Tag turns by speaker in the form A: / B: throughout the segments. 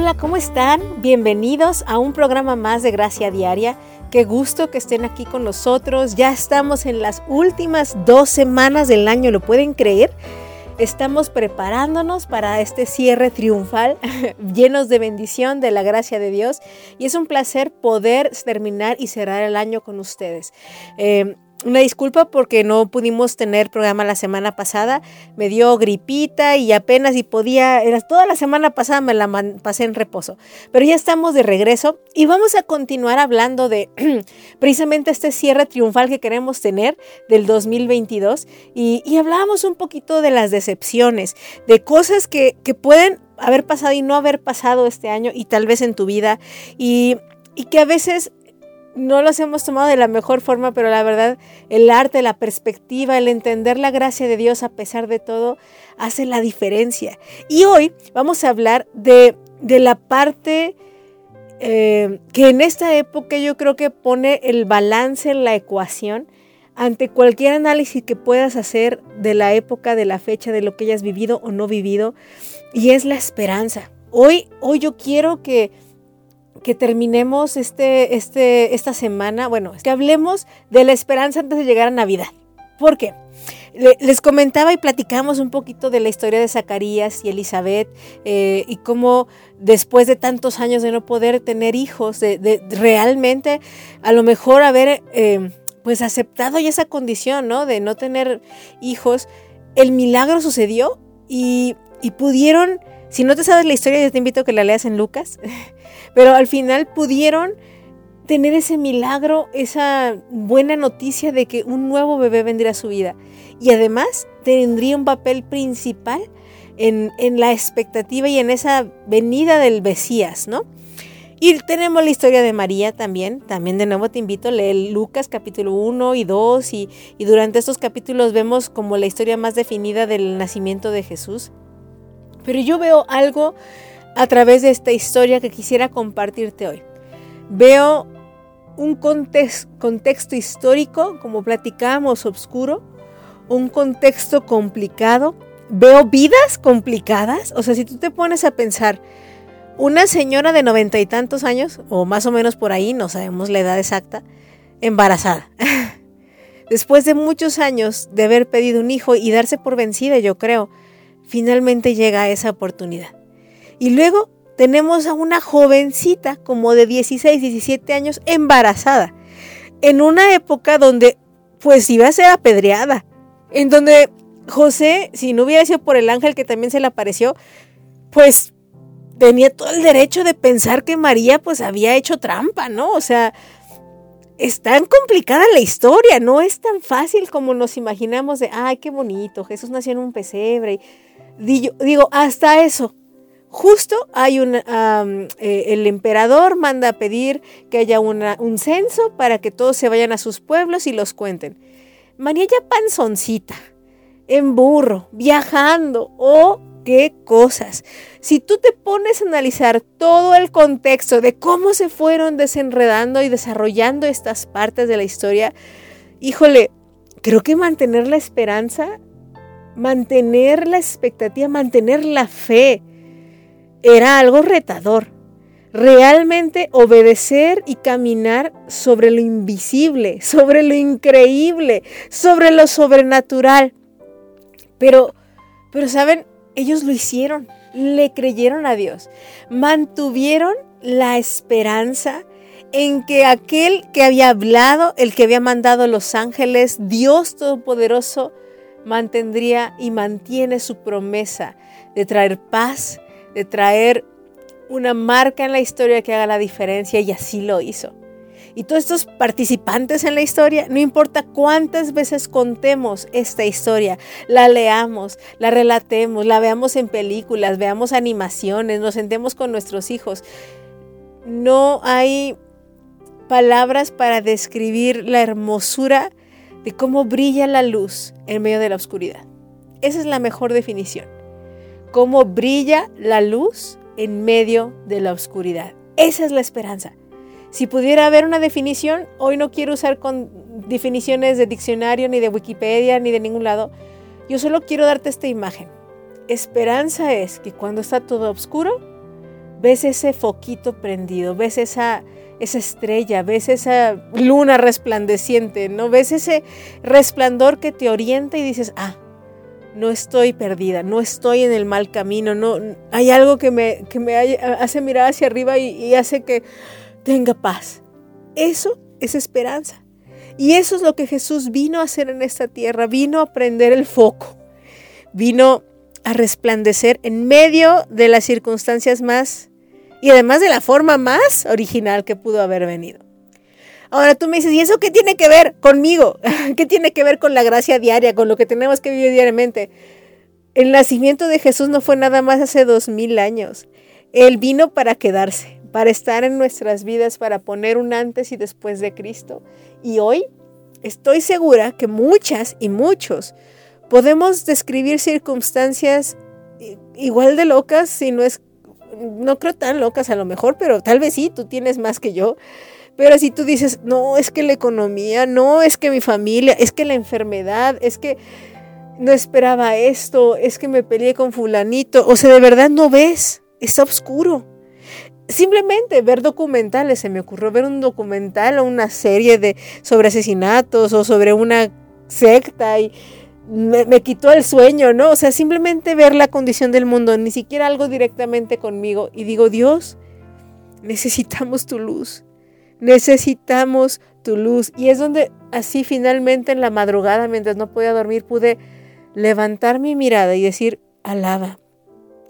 A: Hola, ¿cómo están? Bienvenidos a un programa más de Gracia Diaria. Qué gusto que estén aquí con nosotros. Ya estamos en las últimas dos semanas del año, ¿lo pueden creer? Estamos preparándonos para este cierre triunfal, llenos de bendición, de la gracia de Dios. Y es un placer poder terminar y cerrar el año con ustedes. Eh, una disculpa porque no pudimos tener programa la semana pasada. Me dio gripita y apenas y podía, era, toda la semana pasada me la pasé en reposo. Pero ya estamos de regreso y vamos a continuar hablando de precisamente este cierre triunfal que queremos tener del 2022. Y, y hablábamos un poquito de las decepciones, de cosas que, que pueden haber pasado y no haber pasado este año y tal vez en tu vida. Y, y que a veces no los hemos tomado de la mejor forma, pero la verdad, el arte, la perspectiva, el entender la gracia de Dios a pesar de todo, hace la diferencia. Y hoy vamos a hablar de, la parte eh, que en esta época yo creo que pone el balance en la ecuación ante cualquier análisis que puedas hacer de la época, de la fecha, de lo que hayas vivido o no vivido, y es la esperanza. Hoy, hoy yo quiero que que terminemos este, este, esta semana, bueno, que hablemos de la esperanza antes de llegar a Navidad. ¿Por qué? Les comentaba y platicamos un poquito de la historia de Zacarías y Elizabeth eh, y cómo después de tantos años de no poder tener hijos, de, realmente a lo mejor haber eh, pues aceptado ya esa condición, ¿no? De no tener hijos, el milagro sucedió y, y pudieron, si no te sabes la historia, yo te invito a que la leas en Lucas. Pero al final pudieron tener ese milagro, esa buena noticia de que un nuevo bebé vendría a su vida. Y además tendría un papel principal en, la expectativa y en esa venida del Mesías, ¿no? Y tenemos la historia de María también. También de nuevo te invito a leer Lucas capítulo 1 y 2 y, y durante estos capítulos vemos como la historia más definida del nacimiento de Jesús. Pero yo veo algo a través de esta historia que quisiera compartirte hoy. Veo un contexto histórico, como platicábamos, oscuro, un contexto complicado. Veo vidas complicadas. O sea, si tú te pones a pensar, una señora de noventa y tantos años, o más o menos por ahí, no sabemos la edad exacta, embarazada. Después de muchos años de haber pedido un hijo y darse por vencida, yo creo, finalmente llega esa oportunidad. Y luego tenemos a una jovencita como de 16, 17 años embarazada, en una época donde pues iba a ser apedreada, en donde José, si no hubiera sido por el ángel que también se le apareció, pues tenía todo el derecho de pensar que María pues había hecho trampa, ¿no? O sea, es tan complicada la historia, no es tan fácil como nos imaginamos de, ay, qué bonito, Jesús nació en un pesebre. Digo, hasta eso, Justo hay un, eh, el emperador manda a pedir que haya un censo para que todos se vayan a sus pueblos y los cuenten. María ya panzoncita, en burro, viajando, oh, qué cosas. Si tú te pones a analizar todo el contexto de cómo se fueron desenredando y desarrollando estas partes de la historia, híjole, creo que mantener la esperanza, mantener la expectativa, mantener la fe, era algo retador. Realmente obedecer y caminar sobre lo invisible, sobre lo increíble, sobre lo sobrenatural. Pero, pero saben, ellos lo hicieron, le creyeron a Dios, mantuvieron la esperanza en que aquel que había hablado, el que había mandado los ángeles, Dios Todopoderoso, mantendría y mantiene su promesa de traer paz, de traer una marca en la historia que haga la diferencia y así lo hizo. Y todos estos participantes en la historia, no importa cuántas veces contemos esta historia, la leamos, la relatemos, la veamos en películas, veamos animaciones, nos sentemos con nuestros hijos, no hay palabras para describir la hermosura de cómo brilla la luz en medio de la oscuridad. Esa es la mejor definición cómo brilla la luz en medio de la oscuridad. Esa es la esperanza. Si pudiera haber una definición, hoy no quiero usar con definiciones de diccionario, ni de Wikipedia, ni de ningún lado. Yo solo quiero darte esta imagen. Esperanza es que cuando está todo oscuro, ves ese foquito prendido, ves esa, esa estrella, ves esa luna resplandeciente, ¿no? Ves ese resplandor que te orienta y dices, ah, no estoy perdida, no estoy en el mal camino, no, hay algo que me, que me hace mirar hacia arriba y, y hace que tenga paz. Eso es esperanza. Y eso es lo que Jesús vino a hacer en esta tierra, vino a prender el foco, vino a resplandecer en medio de las circunstancias más y además de la forma más original que pudo haber venido. Ahora tú me dices, ¿y eso qué tiene que ver conmigo? ¿Qué tiene que ver con la gracia diaria, con lo que tenemos que vivir diariamente? El nacimiento de Jesús no fue nada más hace dos mil años. Él vino para quedarse, para estar en nuestras vidas, para poner un antes y después de Cristo. Y hoy estoy segura que muchas y muchos podemos describir circunstancias igual de locas, si no es, no creo tan locas a lo mejor, pero tal vez sí, tú tienes más que yo. Pero si tú dices, no, es que la economía, no, es que mi familia, es que la enfermedad, es que no esperaba esto, es que me peleé con fulanito, o sea, de verdad no ves, está oscuro simplemente ver documentales, se me ocurrió ver un documental o una serie de sobre asesinatos o sobre una secta y me, me, quitó el sueño, ¿no? O sea, simplemente ver la condición del mundo, ni siquiera algo directamente conmigo. Y digo, Dios, necesitamos tu luz, necesitamos tu luz. Y es donde así finalmente en la madrugada, mientras no podía dormir, pude levantar mi mirada y decir, alaba,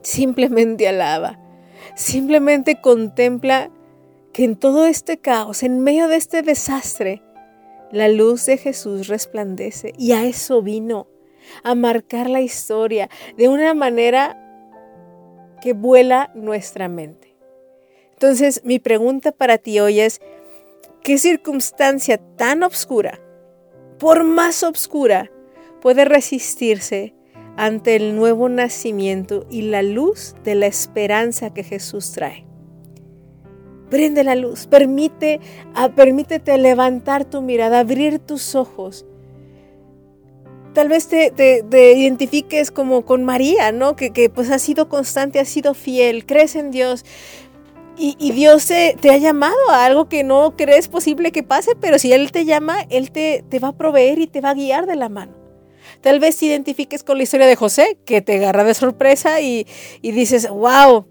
A: simplemente alaba Simplemente contempla que en todo este caos, en medio de este desastre, la luz de Jesús resplandece y a eso vino, a marcar la historia de una manera que vuela nuestra mente. Entonces, mi pregunta para ti hoy es, ¿qué circunstancia tan oscura, por más oscura, puede resistirse ante el nuevo nacimiento y la luz de la esperanza que Jesús trae. Prende la luz, permite, ah, permítete levantar tu mirada, abrir tus ojos. Tal vez te, identifiques como con María, ¿no? Que, que, pues ha sido constante, ha sido fiel, crees en Dios, y, Dios te, ha llamado a algo que no crees posible que pase, pero si Él te llama, Él te, te, va a proveer y te va a guiar de la mano. Tal vez te identifiques con la historia de José, que te agarra de sorpresa y, dices, wow,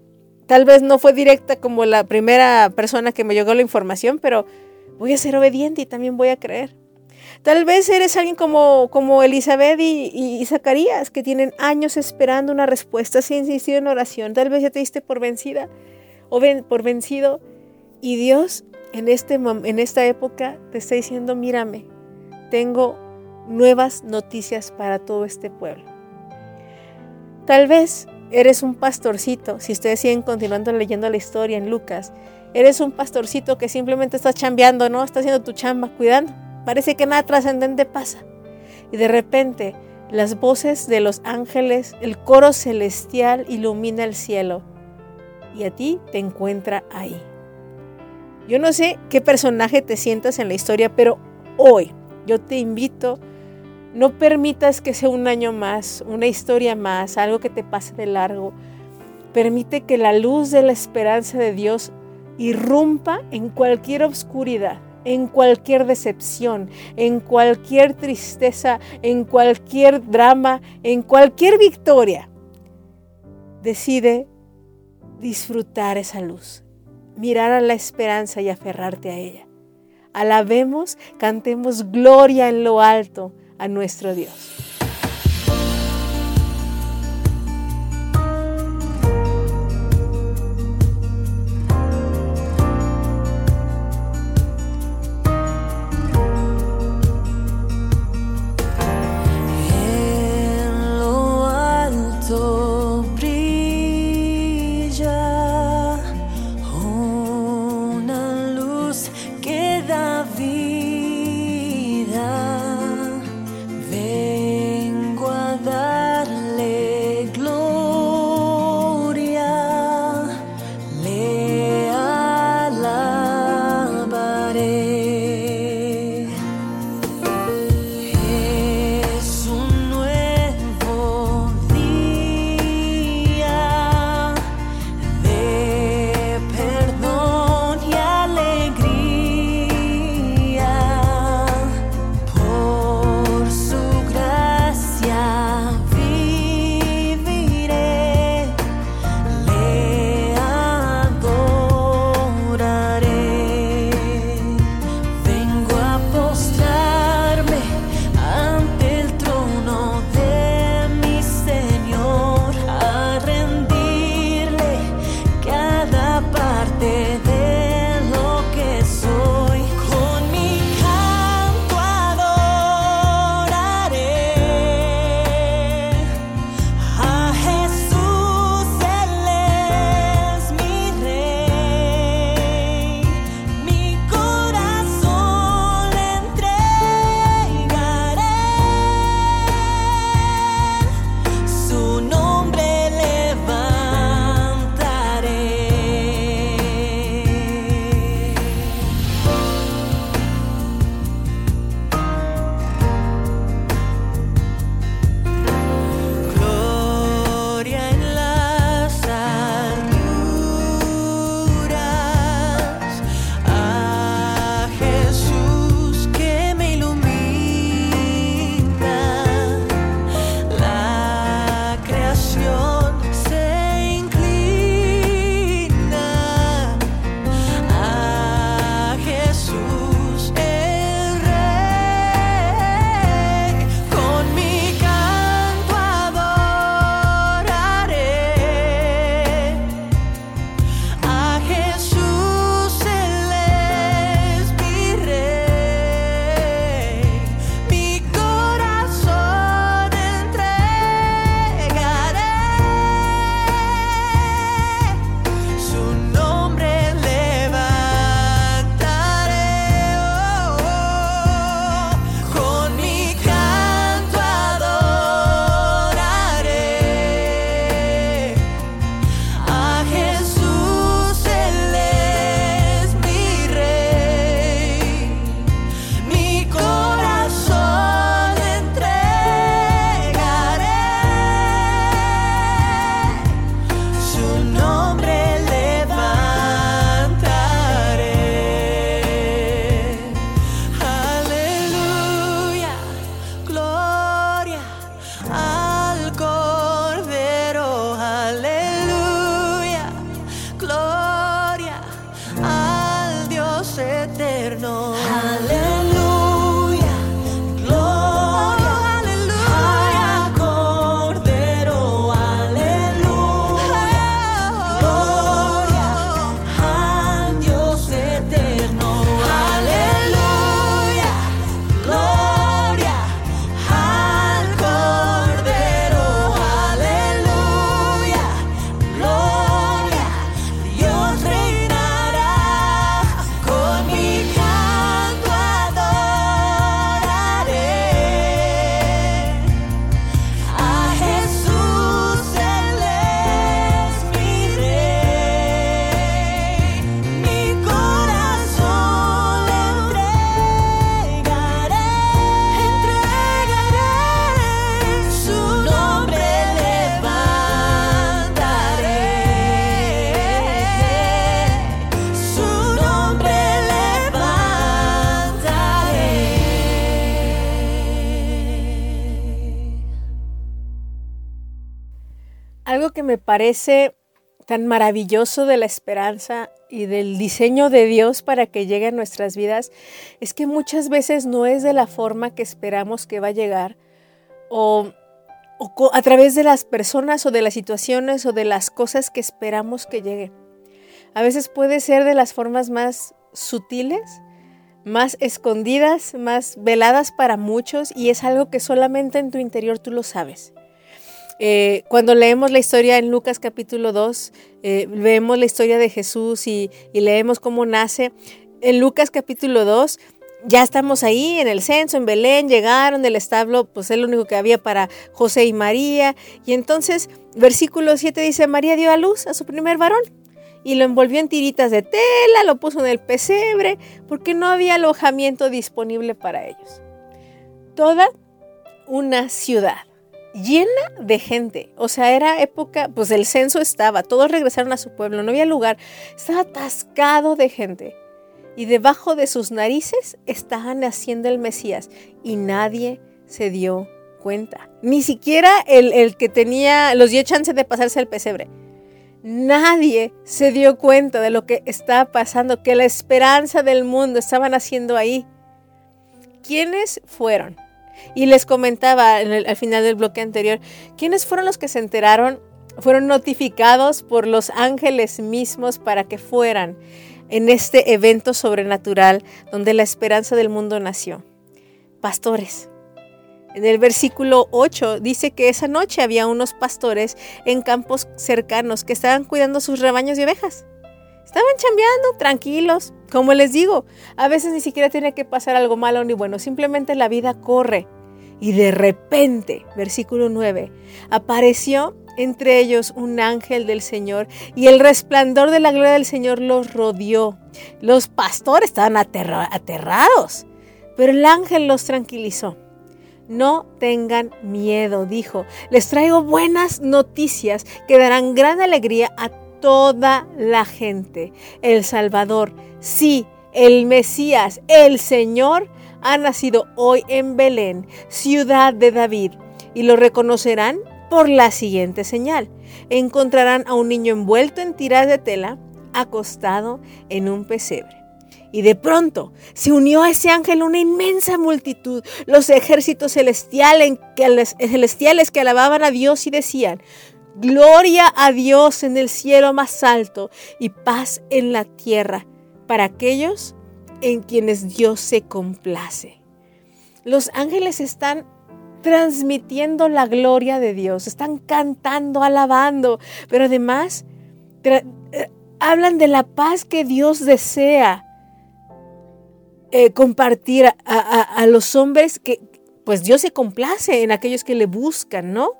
A: tal vez no fue directa como la primera persona que me llegó la información, pero voy a ser obediente y también voy a creer. Tal vez eres alguien como, como Elizabeth y, Zacarías, que tienen años esperando una respuesta, sin insistir en oración. Tal vez ya te diste por vencida o por vencido. Y Dios en, este, en esta época te está diciendo, mírame, tengo nuevas noticias para todo este pueblo. Tal vez eres un pastorcito, si ustedes siguen continuando leyendo la historia en Lucas, eres un pastorcito que simplemente está chambeando, ¿no? Está haciendo tu chamba, cuidando. Parece que nada trascendente pasa. Y de repente las voces de los ángeles, el coro celestial ilumina el cielo y a ti te encuentra ahí. Yo no sé qué personaje te sientas en la historia, pero hoy yo te invito no permitas que sea un año más, una historia más, algo que te pase de largo. Permite que la luz de la esperanza de Dios irrumpa en cualquier oscuridad, en cualquier decepción, en cualquier tristeza, en cualquier drama, en cualquier victoria. Decide disfrutar esa luz, mirar a la esperanza y aferrarte a ella. Alabemos, cantemos gloria en lo alto a nuestro Dios. Me parece tan maravilloso de la esperanza y del diseño de Dios para que llegue a nuestras vidas es que muchas veces no es de la forma que esperamos que va a llegar o, a través de las personas o de las situaciones o de las cosas que esperamos que llegue. A veces puede ser de las formas más sutiles, más escondidas, más veladas para muchos y es algo que solamente en tu interior tú lo sabes. Eh, cuando leemos la historia en Lucas capítulo 2, eh, vemos la historia de Jesús y, y, leemos cómo nace. En Lucas capítulo 2 ya estamos ahí en el censo, en Belén, llegaron del establo, pues es lo único que había para José y María. Y entonces, versículo 7 dice, María dio a luz a su primer varón y lo envolvió en tiritas de tela, lo puso en el pesebre, porque no había alojamiento disponible para ellos. Toda una ciudad llena de gente. O sea, era época, pues el censo estaba, todos regresaron a su pueblo, no había lugar, estaba atascado de gente. Y debajo de sus narices estaban naciendo el Mesías y nadie se dio cuenta. Ni siquiera el, el que tenía, los dio chance de pasarse al pesebre. Nadie se dio cuenta de lo que estaba pasando, que la esperanza del mundo estaban haciendo ahí. ¿Quiénes fueron? Y les comentaba al final del bloque anterior, ¿quiénes fueron los que se enteraron? Fueron notificados por los ángeles mismos para que fueran en este evento sobrenatural donde la esperanza del mundo nació. Pastores. En el versículo 8 dice que esa noche había unos pastores en campos cercanos que estaban cuidando sus rebaños de ovejas. Estaban chambeando, tranquilos. Como les digo, a veces ni siquiera tiene que pasar algo malo ni bueno, simplemente la vida corre. Y de repente, versículo 9, apareció entre ellos un ángel del Señor y el resplandor de la gloria del Señor los rodeó. Los pastores estaban aterrados, pero el ángel los tranquilizó. No tengan miedo, dijo. Les traigo buenas noticias que darán gran alegría a toda la gente. El Salvador, sí, el Mesías, el Señor, ha nacido hoy en Belén, ciudad de David, y lo reconocerán por la siguiente señal. Encontrarán a un niño envuelto en tiras de tela, acostado en un pesebre. Y de pronto se unió a ese ángel una inmensa multitud, los ejércitos celestiales que alababan a Dios y decían, Gloria a Dios en el cielo más alto y paz en la tierra para aquellos en quienes Dios se complace. Los ángeles están transmitiendo la gloria de Dios, están cantando, alabando, pero además eh, hablan de la paz que Dios desea eh, compartir a, a los hombres que pues Dios se complace en aquellos que le buscan, ¿no?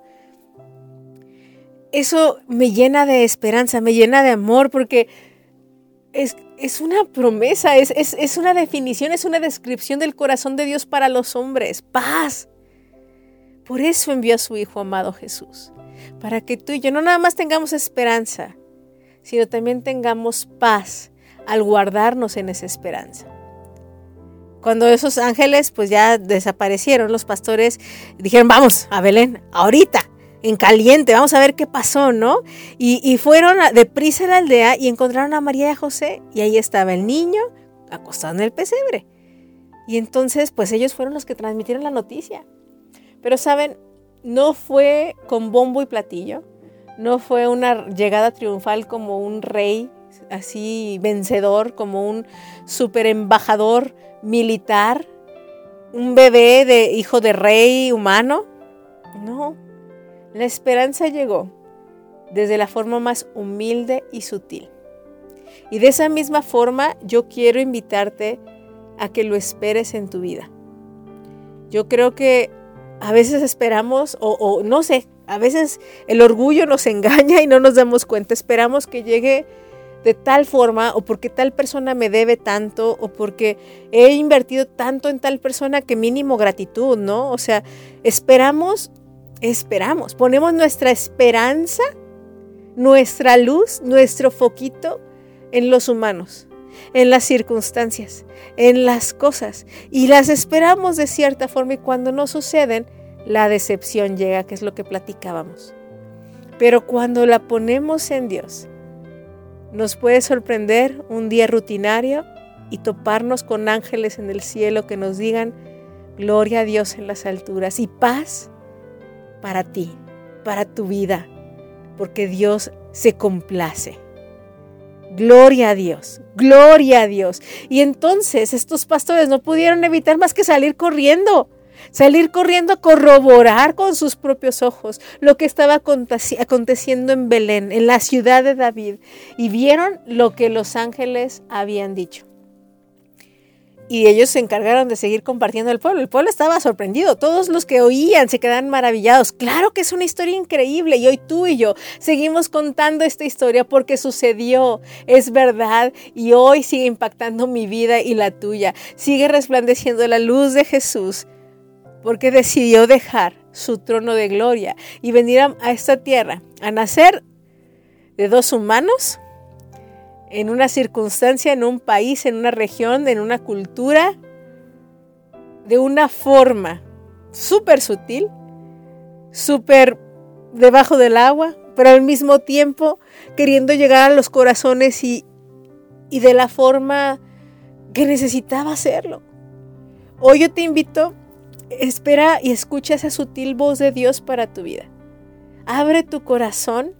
A: Eso me llena de esperanza, me llena de amor, porque es, una promesa, es, es, una definición, es una descripción del corazón de Dios para los hombres, paz. Por eso envió a su Hijo amado Jesús, para que tú y yo no nada más tengamos esperanza, sino también tengamos paz al guardarnos en esa esperanza. Cuando esos ángeles pues ya desaparecieron, los pastores dijeron, vamos a Belén, ahorita, en caliente, vamos a ver qué pasó, ¿no? Y, fueron deprisa a la aldea y encontraron a María y a José y ahí estaba el niño acostado en el pesebre. Y entonces, pues ellos fueron los que transmitieron la noticia. Pero saben, no fue con bombo y platillo, no fue una llegada triunfal como un rey así vencedor, como un super embajador militar, un bebé de hijo de rey humano. No, la esperanza llegó desde la forma más humilde y sutil. Y de esa misma forma yo quiero invitarte a que lo esperes en tu vida. Yo creo que a veces esperamos, o, no sé, a veces el orgullo nos engaña y no nos damos cuenta. Esperamos que llegue de tal forma o porque tal persona me debe tanto o porque he invertido tanto en tal persona que mínimo gratitud, ¿no? O sea, esperamos esperamos, ponemos nuestra esperanza, nuestra luz, nuestro foquito en los humanos, en las circunstancias, en las cosas, y las esperamos de cierta forma y cuando no suceden, la decepción llega, que es lo que platicábamos. Pero cuando la ponemos en Dios, nos puede sorprender un día rutinario y toparnos con ángeles en el cielo que nos digan, gloria a Dios en las alturas y paz para ti, para tu vida, porque Dios se complace. Gloria a Dios, gloria a Dios. Y entonces estos pastores no pudieron evitar más que salir corriendo, salir corriendo a corroborar con sus propios ojos lo que estaba aconteciendo en Belén, en la ciudad de David, y vieron lo que los ángeles habían dicho y ellos se encargaron de seguir compartiendo el pueblo. El pueblo estaba sorprendido, todos los que oían se quedaban maravillados. Claro que es una historia increíble y hoy tú y yo seguimos contando esta historia porque sucedió, es verdad y hoy sigue impactando mi vida y la tuya. Sigue resplandeciendo la luz de Jesús porque decidió dejar su trono de gloria y venir a, esta tierra a nacer de dos humanos en una circunstancia, en un país, en una región, en una cultura, de una forma súper sutil, súper debajo del agua, pero al mismo tiempo queriendo llegar a los corazones y, y de la forma que necesitaba hacerlo. Hoy yo te invito, espera y escucha esa sutil voz de Dios para tu vida. Abre tu corazón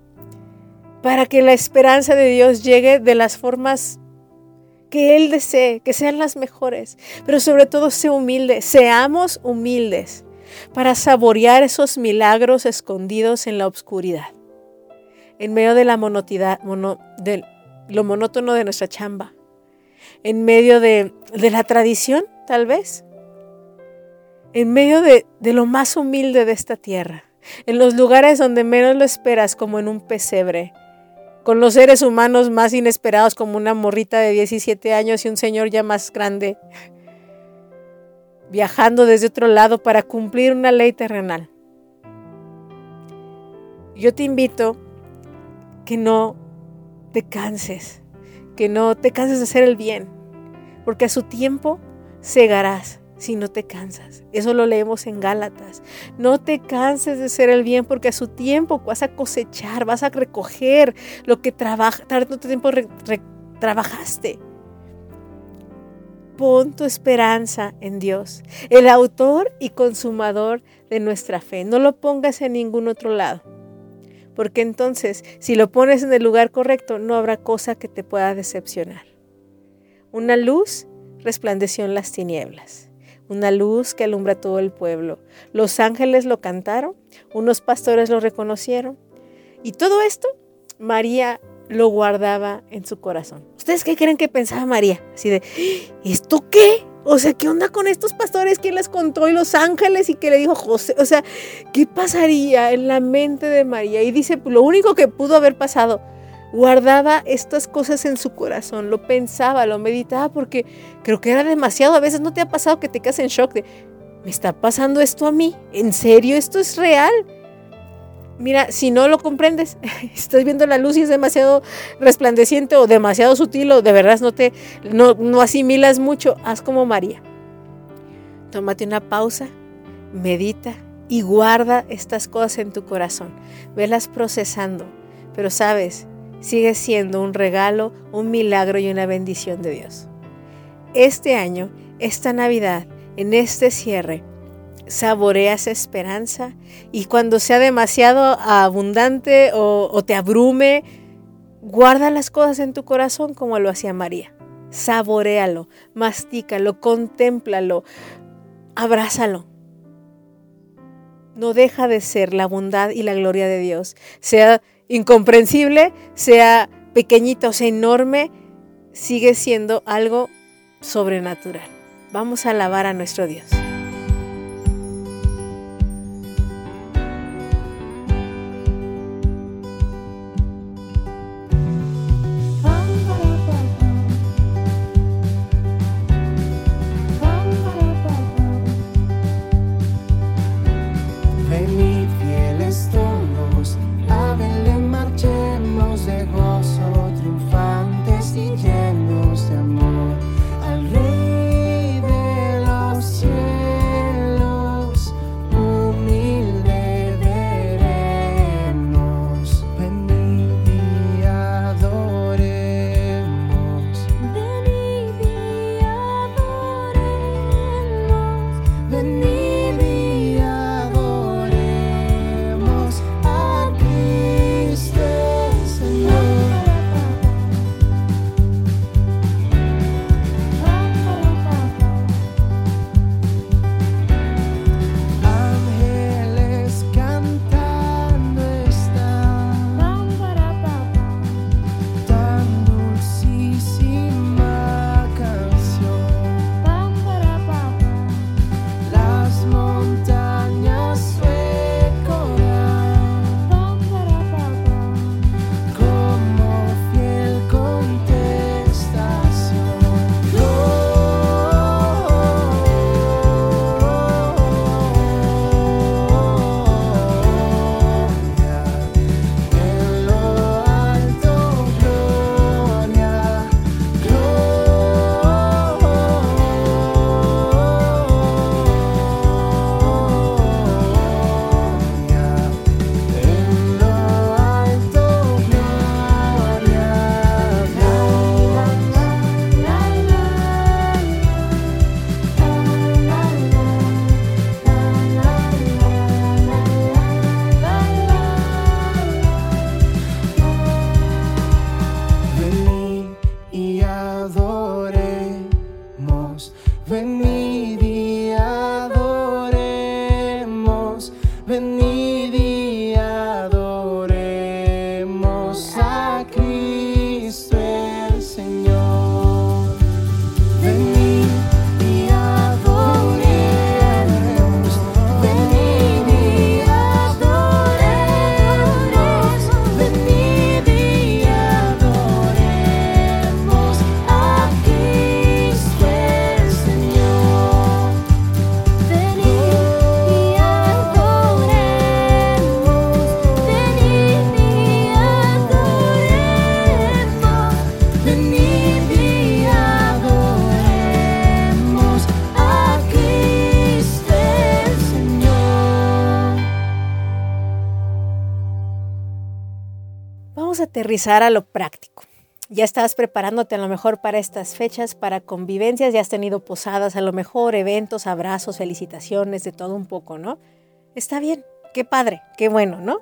A: para que la esperanza de Dios llegue de las formas que Él desee, que sean las mejores, pero sobre todo sé humilde, seamos humildes para saborear esos milagros escondidos en la oscuridad, en medio de la monotidad, de lo monótono de nuestra chamba, en medio de, la tradición, tal vez, en medio de, de lo más humilde de esta tierra, en los lugares donde menos lo esperas, como en un pesebre, con los seres humanos más inesperados como una morrita de 17 años y un señor ya más grande, viajando desde otro lado para cumplir una ley terrenal. Yo te invito que no te canses, que no te canses de hacer el bien, porque a su tiempo cegarás si no te cansas. Eso lo leemos en Gálatas. No te canses de hacer el bien porque a su tiempo vas a cosechar, vas a recoger lo que tanto tiempo trabajaste. Pon tu esperanza en Dios, el autor y consumador de nuestra fe. No lo pongas en ningún otro lado. Porque entonces, si lo pones en el lugar correcto, no habrá cosa que te pueda decepcionar. Una luz resplandeció en las tinieblas una luz que alumbra todo el pueblo. Los ángeles lo cantaron, unos pastores lo reconocieron. Y todo esto, María lo guardaba en su corazón. ¿Ustedes qué creen que pensaba María? Así de, ¿esto qué? O sea, ¿qué onda con estos pastores? ¿Quién les contó? Y los ángeles y que le dijo José. O sea, ¿qué pasaría en la mente de María? Y dice, lo único que pudo haber pasado guardaba estas cosas en su corazón, lo pensaba, lo meditaba porque creo que era demasiado. A veces no te ha pasado que te quedas en shock de, ¿me está pasando esto a mí? ¿En serio esto es real? Mira, si no lo comprendes, estás viendo la luz y es demasiado resplandeciente o demasiado sutil o de verdad no te no, no asimilas mucho, haz como María. Tómate una pausa, medita y guarda estas cosas en tu corazón. Velas procesando. Pero sabes, sigue siendo un regalo, un milagro y una bendición de Dios. Este año, esta Navidad, en este cierre, saborea esa esperanza y cuando sea demasiado abundante o, te abrume, guarda las cosas en tu corazón como lo hacía María. Saborealo, mastícalo, contémplalo, abrázalo. No deja de ser la bondad y la gloria de Dios, sea incomprensible, sea pequeñita o sea enorme, sigue siendo algo sobrenatural. Vamos a alabar a nuestro Dios. Vamos a aterrizar a lo práctico. Ya estás preparándote a lo mejor para estas fechas, para convivencias, ya has tenido posadas, a lo mejor eventos, abrazos, felicitaciones, de todo un poco, ¿no? Está bien, qué padre, qué bueno, ¿no?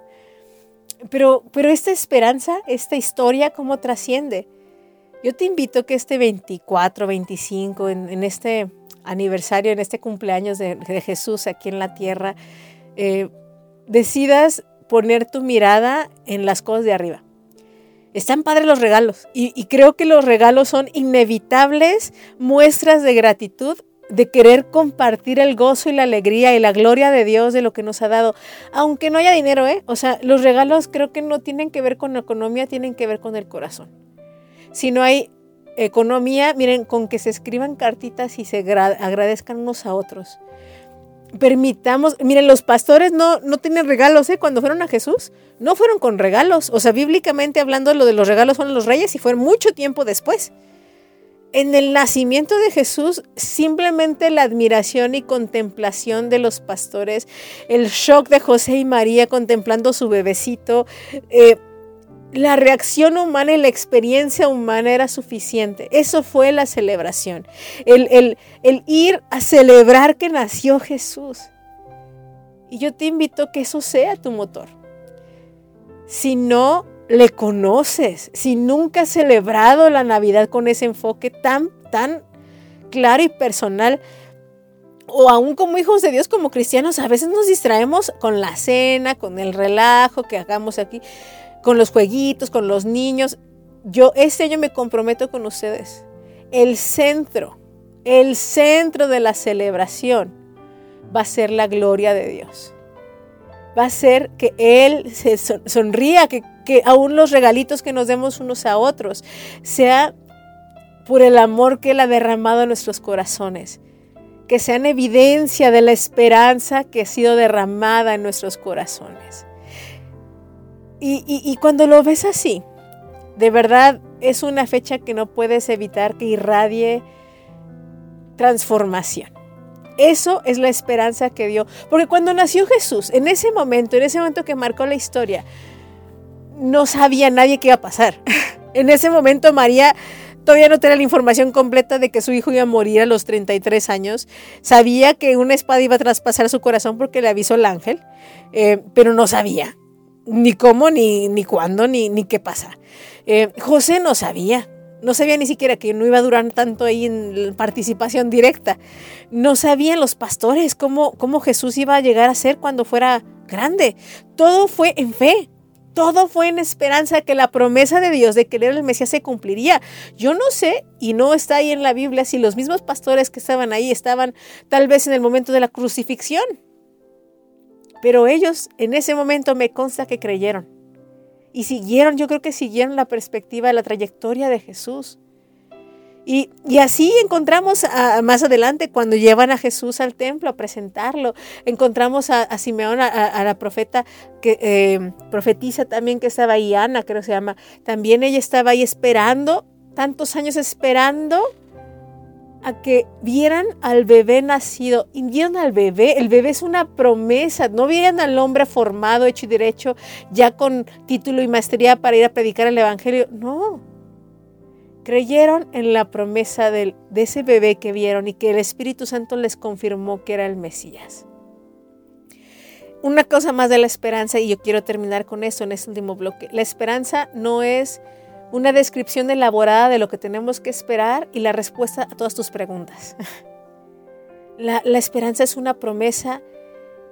A: Pero, pero esta esperanza, esta historia, ¿cómo trasciende? Yo te invito a que este 24, 25, en, este aniversario, en este cumpleaños de, Jesús aquí en la tierra, eh, decidas poner tu mirada en las cosas de arriba. Están padres los regalos y, creo que los regalos son inevitables muestras de gratitud de querer compartir el gozo y la alegría y la gloria de Dios de lo que nos ha dado, aunque no haya dinero, ¿eh? O sea, los regalos creo que no tienen que ver con la economía, tienen que ver con el corazón. Si no hay economía, miren, con que se escriban cartitas y se agradezcan unos a otros. Permitamos, miren, los pastores no, no tienen regalos, ¿eh? Cuando fueron a Jesús, no fueron con regalos. O sea, bíblicamente hablando, lo de los regalos fueron los reyes y fue mucho tiempo después en el nacimiento de Jesús, simplemente la admiración y contemplación de los pastores, el shock de José y María contemplando su bebecito, eh, la reacción humana y la experiencia humana era suficiente. Eso fue la celebración. El, el, el ir a celebrar que nació Jesús. Y yo te invito a que eso sea tu motor. Si no, le conoces, si nunca has celebrado la Navidad con ese enfoque tan, tan claro y personal, o aún como hijos de Dios, como cristianos, a veces nos distraemos con la cena, con el relajo que hagamos aquí, con los jueguitos, con los niños. Yo este año me comprometo con ustedes. El centro, el centro de la celebración va a ser la gloria de Dios. Va a ser que Él se sonría, que que aún los regalitos que nos demos unos a otros sea por el amor que Él ha derramado en nuestros corazones, que sean evidencia de la esperanza que ha sido derramada en nuestros corazones. Y, y cuando lo ves así, de verdad es una fecha que no puedes evitar que irradie transformación. Eso es la esperanza que dio. Porque cuando nació Jesús, en ese momento, en ese momento que marcó la historia, no sabía nadie qué iba a pasar. en ese momento María todavía no tenía la información completa de que su hijo iba a morir a los 33 años. Sabía que una espada iba a traspasar su corazón porque le avisó el ángel, eh, pero no sabía ni cómo, ni, ni cuándo, ni, ni qué pasa. Eh, José no sabía. No sabía ni siquiera que no iba a durar tanto ahí en participación directa. No sabían los pastores cómo, cómo Jesús iba a llegar a ser cuando fuera grande. Todo fue en fe. Todo fue en esperanza que la promesa de Dios de que él era el Mesías se cumpliría. Yo no sé, y no está ahí en la Biblia, si los mismos pastores que estaban ahí estaban tal vez en el momento de la crucifixión. Pero ellos en ese momento me consta que creyeron. Y siguieron, yo creo que siguieron la perspectiva la trayectoria de Jesús. Y, así encontramos más adelante, cuando llevan a Jesús al templo a presentarlo, encontramos a, Simeón, a, la profeta que eh, profetiza también que estaba ahí, Ana creo que se llama, también ella estaba ahí esperando, tantos años esperando a que vieran al bebé nacido. Y vieron al bebé, el bebé es una promesa, no vieran al hombre formado, hecho y derecho, ya con título y maestría para ir a predicar el Evangelio, no creyeron en la promesa de ese bebé que vieron y que el Espíritu Santo les confirmó que era el Mesías. Una cosa más de la esperanza, y yo quiero terminar con esto en este último bloque. La esperanza no es una descripción elaborada de lo que tenemos que esperar y la respuesta a todas tus preguntas. La, la, esperanza es una promesa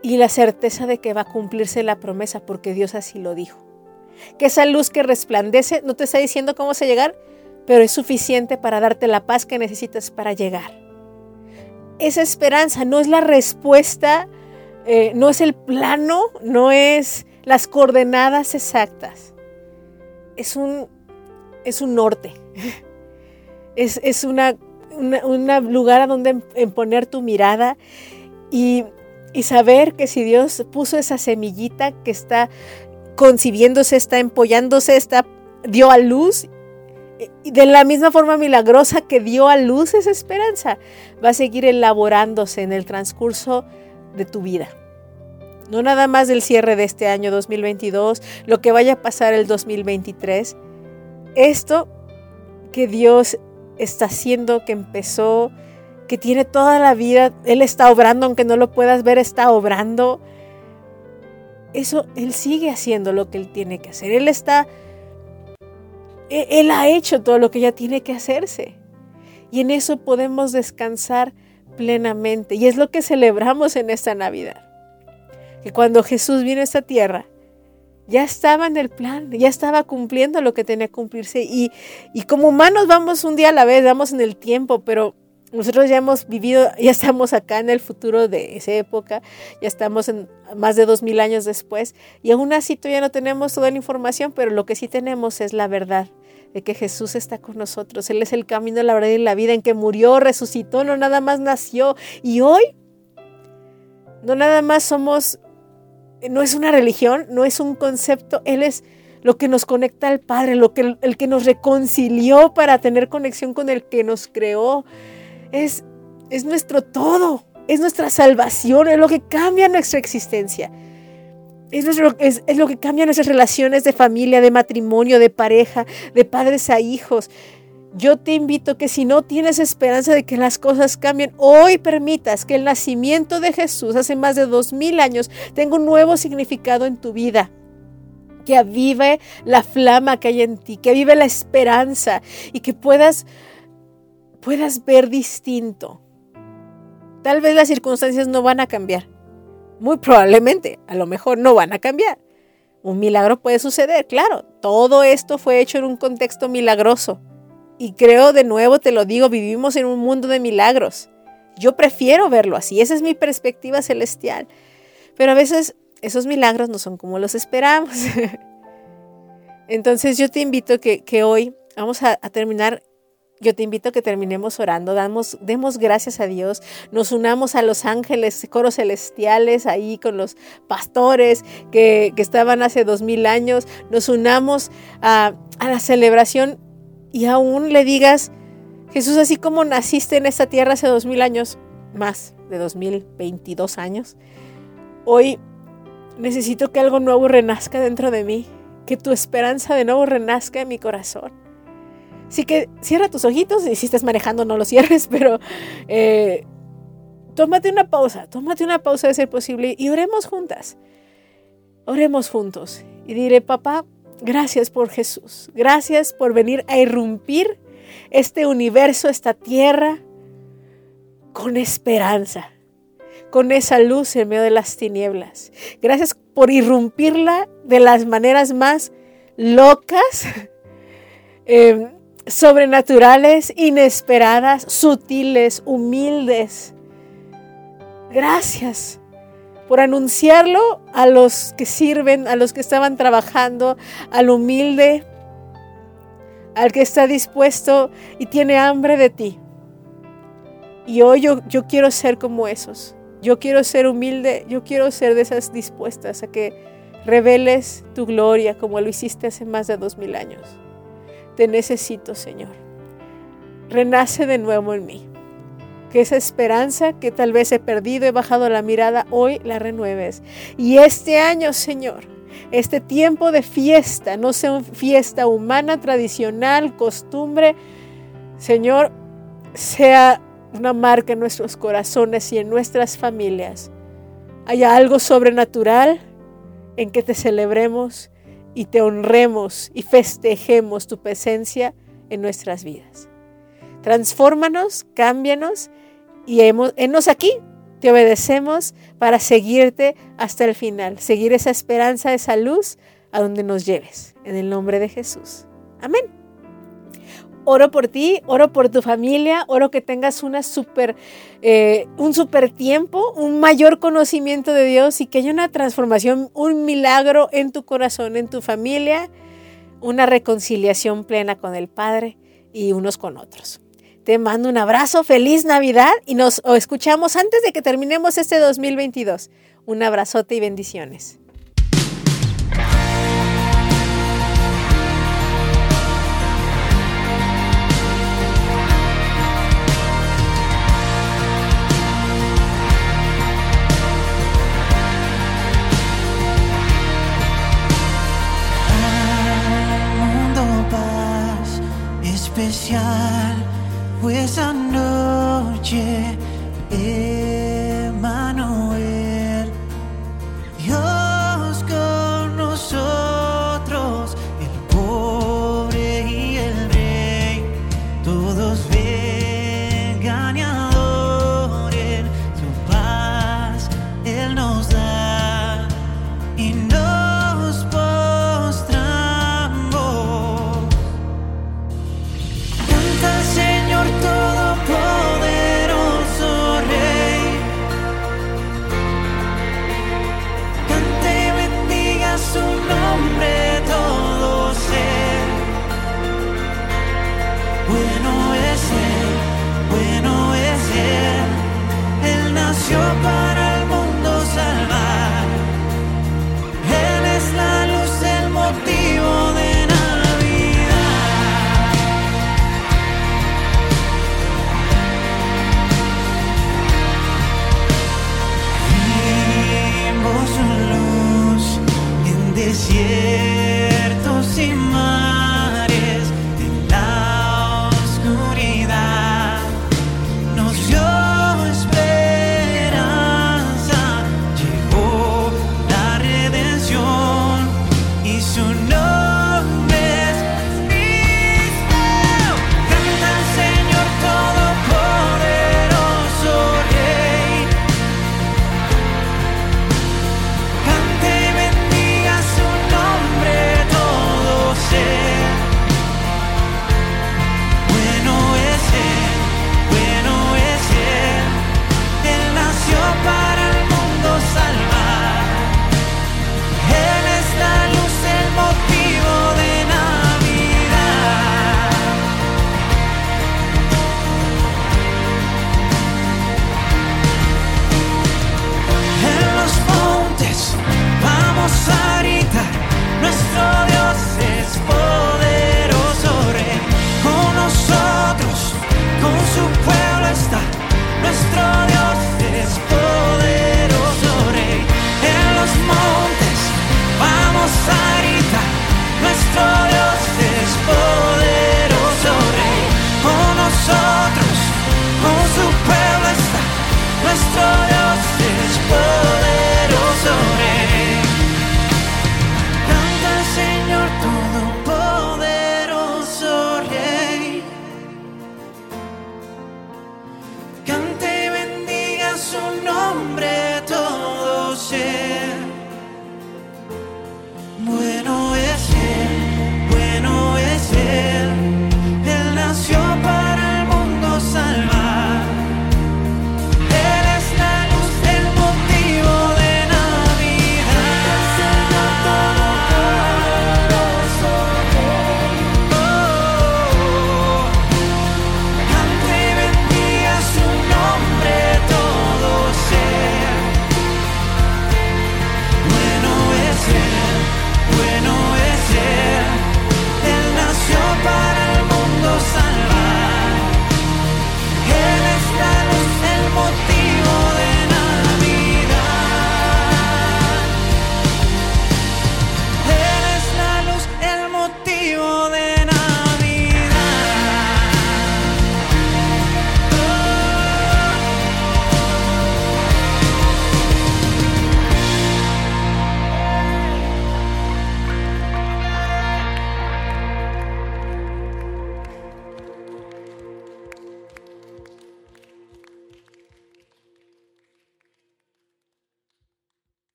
A: y la certeza de que va a cumplirse la promesa porque Dios así lo dijo. Que esa luz que resplandece no te está diciendo cómo se llegar, pero es suficiente para darte la paz que necesitas para llegar. Esa esperanza no es la respuesta, eh, no es el plano, no es las coordenadas exactas. Es un, es un norte. Es, es una, un lugar a donde poner tu mirada y, y saber que si Dios puso esa semillita que está concibiéndose, está empollándose, está dio a luz y de la misma forma milagrosa que dio a luz esa esperanza, va a seguir elaborándose en el transcurso de tu vida. no nada más del cierre de este año 2022, lo que vaya a pasar el 2023. Esto que Dios está haciendo, que empezó, que tiene toda la vida, Él está obrando, aunque no lo puedas ver, está obrando. Eso, Él sigue haciendo lo que Él tiene que hacer. Él está, e, Él ha hecho todo lo que ya tiene que hacerse. Y en eso podemos descansar plenamente. Y es lo que celebramos en esta Navidad que cuando Jesús vino a esta tierra, ya estaba en el plan, ya estaba cumpliendo lo que tenía que cumplirse. Y, y como humanos vamos un día a la vez, vamos en el tiempo, pero nosotros ya hemos vivido, ya estamos acá en el futuro de esa época, ya estamos en más de dos mil años después, y aún así todavía no tenemos toda la información, pero lo que sí tenemos es la verdad de que Jesús está con nosotros. Él es el camino, la verdad y la vida, en que murió, resucitó, no nada más nació. Y hoy, no nada más somos no es una religión, no es un concepto, Él es lo que nos conecta al Padre, lo que, el que nos reconcilió para tener conexión con el que nos creó. Es, es nuestro todo, es nuestra salvación, es lo que cambia nuestra existencia. Es, es, es, lo que cambia nuestras relaciones de familia, de matrimonio, de pareja, de padres a hijos. Yo te invito que si no tienes esperanza de que las cosas cambien, hoy permitas que el nacimiento de Jesús hace más de dos mil años tenga un nuevo significado en tu vida que avive la flama que hay en ti, que avive la esperanza y que puedas, puedas ver distinto. Tal vez las circunstancias no van a cambiar. Muy probablemente, a lo mejor no van a cambiar. Un milagro puede suceder, claro. Todo esto fue hecho en un contexto milagroso. Y creo de nuevo, te lo digo, vivimos en un mundo de milagros. Yo prefiero verlo así, esa es mi perspectiva celestial. Pero a veces esos milagros no son como los esperamos. Entonces yo te invito que, que hoy vamos a, terminar yo te invito a que terminemos orando, damos, demos gracias a Dios, nos unamos a los ángeles, coros celestiales ahí con los pastores que, que estaban hace dos mil años, nos unamos a, a la celebración y aún le digas, Jesús, así como naciste en esta tierra hace dos mil años, más de dos mil veintidós años, hoy necesito que algo nuevo renazca dentro de mí, que tu esperanza de nuevo renazca en mi corazón. Así que cierra tus ojitos y si estás manejando no los cierres, pero eh, tómate una pausa, tómate una pausa de ser posible y oremos juntas. Oremos juntos y diré, papá, Gracias por Jesús. Gracias por venir a irrumpir este universo, esta tierra, con esperanza, con esa luz en medio de las tinieblas. Gracias por irrumpirla de las maneras más locas, em, sobrenaturales, inesperadas, sutiles, humildes. Gracias por anunciarlo a los que sirven, a los que estaban trabajando, al humilde, al que está dispuesto y tiene hambre de ti. Y hoy yo, yo quiero ser como esos. Yo quiero ser humilde, yo quiero ser de esas dispuestas a que reveles tu gloria como lo hiciste hace más de dos mil años. Te necesito, Señor. Renace de nuevo en mí que esa esperanza que tal vez he perdido, he bajado la mirada, hoy la renueves. Y este año, Señor, este tiempo de fiesta, no sea una fiesta humana, tradicional, costumbre, Señor, sea una marca en nuestros corazones y en nuestras familias. Haya algo sobrenatural en que te celebremos y te honremos y festejemos tu presencia en nuestras vidas. Transfórmanos, cámbianos y enos aquí, te obedecemos para seguirte hasta el final, seguir esa esperanza, esa luz a donde nos lleves. En el nombre de Jesús. Amén. Oro por ti, oro por tu familia, oro que tengas una super, eh, un super tiempo, un mayor conocimiento de Dios y que haya una transformación, un milagro en tu corazón, en tu familia, una reconciliación plena con el Padre y unos con otros. Te mando un abrazo, feliz Navidad y nos escuchamos antes de que terminemos este 2022. Un abrazote y bendiciones.
B: especial fue esa noche, Emanuel.